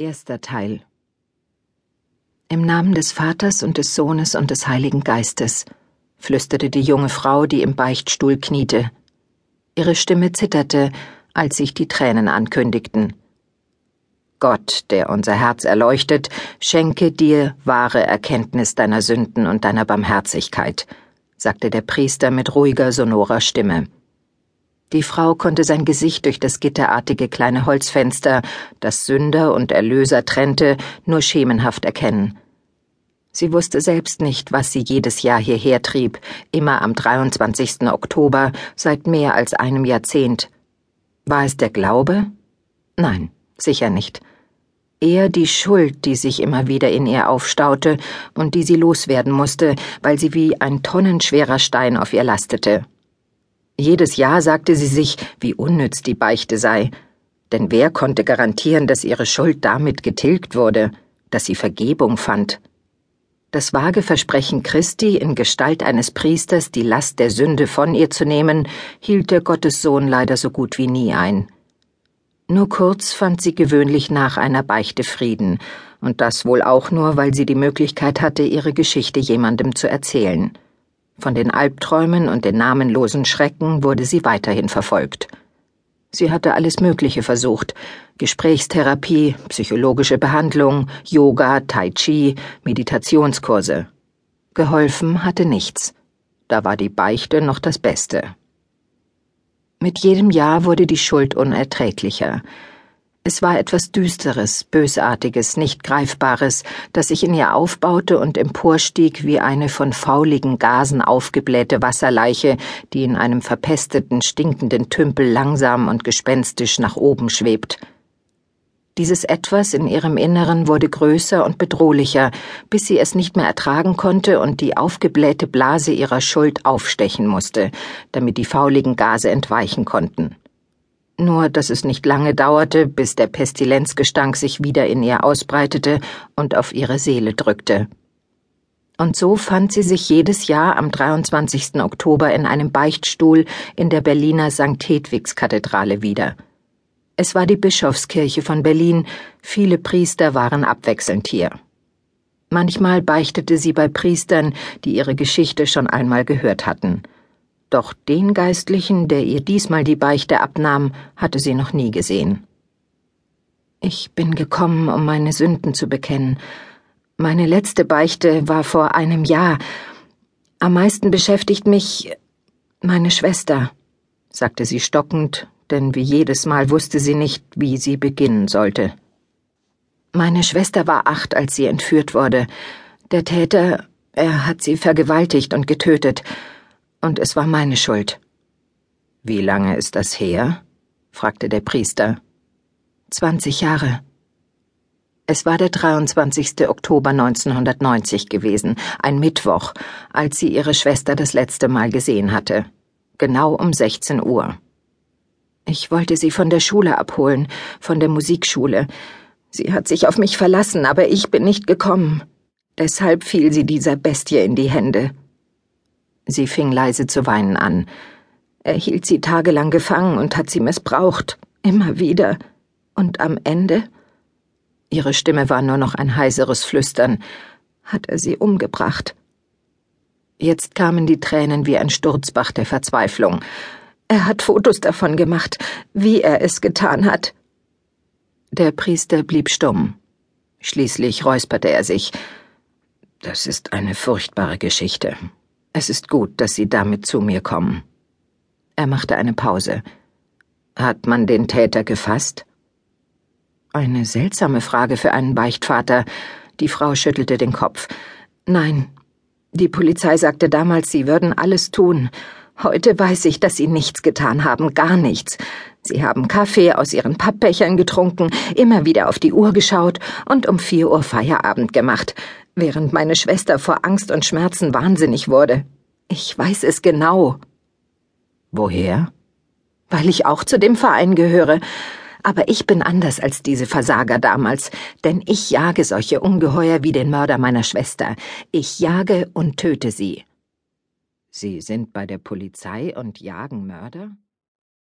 Erster Teil Im Namen des Vaters und des Sohnes und des Heiligen Geistes, flüsterte die junge Frau, die im Beichtstuhl kniete. Ihre Stimme zitterte, als sich die Tränen ankündigten. Gott, der unser Herz erleuchtet, schenke dir wahre Erkenntnis deiner Sünden und deiner Barmherzigkeit, sagte der Priester mit ruhiger, sonorer Stimme. Die Frau konnte sein Gesicht durch das gitterartige kleine Holzfenster, das Sünder und Erlöser trennte, nur schemenhaft erkennen. Sie wusste selbst nicht, was sie jedes Jahr hierher trieb, immer am 23. Oktober, seit mehr als einem Jahrzehnt. War es der Glaube? Nein, sicher nicht. Eher die Schuld, die sich immer wieder in ihr aufstaute und die sie loswerden musste, weil sie wie ein tonnenschwerer Stein auf ihr lastete. Jedes Jahr sagte sie sich, wie unnütz die Beichte sei. Denn wer konnte garantieren, dass ihre Schuld damit getilgt wurde, dass sie Vergebung fand? Das vage Versprechen Christi in Gestalt eines Priesters, die Last der Sünde von ihr zu nehmen, hielt der Gottessohn leider so gut wie nie ein. Nur kurz fand sie gewöhnlich nach einer Beichte Frieden, und das wohl auch nur, weil sie die Möglichkeit hatte, ihre Geschichte jemandem zu erzählen. Von den Albträumen und den namenlosen Schrecken wurde sie weiterhin verfolgt. Sie hatte alles Mögliche versucht Gesprächstherapie, psychologische Behandlung, Yoga, Tai Chi, Meditationskurse. Geholfen hatte nichts. Da war die Beichte noch das Beste. Mit jedem Jahr wurde die Schuld unerträglicher. Es war etwas Düsteres, Bösartiges, nicht Greifbares, das sich in ihr aufbaute und emporstieg wie eine von fauligen Gasen aufgeblähte Wasserleiche, die in einem verpesteten, stinkenden Tümpel langsam und gespenstisch nach oben schwebt. Dieses Etwas in ihrem Inneren wurde größer und bedrohlicher, bis sie es nicht mehr ertragen konnte und die aufgeblähte Blase ihrer Schuld aufstechen musste, damit die fauligen Gase entweichen konnten nur dass es nicht lange dauerte, bis der Pestilenzgestank sich wieder in ihr ausbreitete und auf ihre Seele drückte. Und so fand sie sich jedes Jahr am 23. Oktober in einem Beichtstuhl in der Berliner St. Hedwigs Kathedrale wieder. Es war die Bischofskirche von Berlin, viele Priester waren abwechselnd hier. Manchmal beichtete sie bei Priestern, die ihre Geschichte schon einmal gehört hatten – doch den Geistlichen, der ihr diesmal die Beichte abnahm, hatte sie noch nie gesehen. Ich bin gekommen, um meine Sünden zu bekennen. Meine letzte Beichte war vor einem Jahr. Am meisten beschäftigt mich meine Schwester, sagte sie stockend, denn wie jedes Mal wusste sie nicht, wie sie beginnen sollte. Meine Schwester war acht, als sie entführt wurde. Der Täter, er hat sie vergewaltigt und getötet und es war meine Schuld. Wie lange ist das her? fragte der Priester. Zwanzig Jahre. Es war der 23. Oktober 1990 gewesen, ein Mittwoch, als sie ihre Schwester das letzte Mal gesehen hatte. Genau um 16 Uhr. Ich wollte sie von der Schule abholen, von der Musikschule. Sie hat sich auf mich verlassen, aber ich bin nicht gekommen. Deshalb fiel sie dieser Bestie in die Hände. Sie fing leise zu weinen an. Er hielt sie tagelang gefangen und hat sie missbraucht. Immer wieder. Und am Ende? Ihre Stimme war nur noch ein heiseres Flüstern. Hat er sie umgebracht? Jetzt kamen die Tränen wie ein Sturzbach der Verzweiflung. Er hat Fotos davon gemacht, wie er es getan hat. Der Priester blieb stumm. Schließlich räusperte er sich. Das ist eine furchtbare Geschichte. Es ist gut, dass Sie damit zu mir kommen. Er machte eine Pause. Hat man den Täter gefasst? Eine seltsame Frage für einen Beichtvater. Die Frau schüttelte den Kopf. Nein. Die Polizei sagte damals, sie würden alles tun. Heute weiß ich, dass sie nichts getan haben, gar nichts. Sie haben Kaffee aus ihren Pappbechern getrunken, immer wieder auf die Uhr geschaut und um vier Uhr Feierabend gemacht während meine Schwester vor Angst und Schmerzen wahnsinnig wurde. Ich weiß es genau. Woher? Weil ich auch zu dem Verein gehöre. Aber ich bin anders als diese Versager damals, denn ich jage solche Ungeheuer wie den Mörder meiner Schwester. Ich jage und töte sie. Sie sind bei der Polizei und jagen Mörder?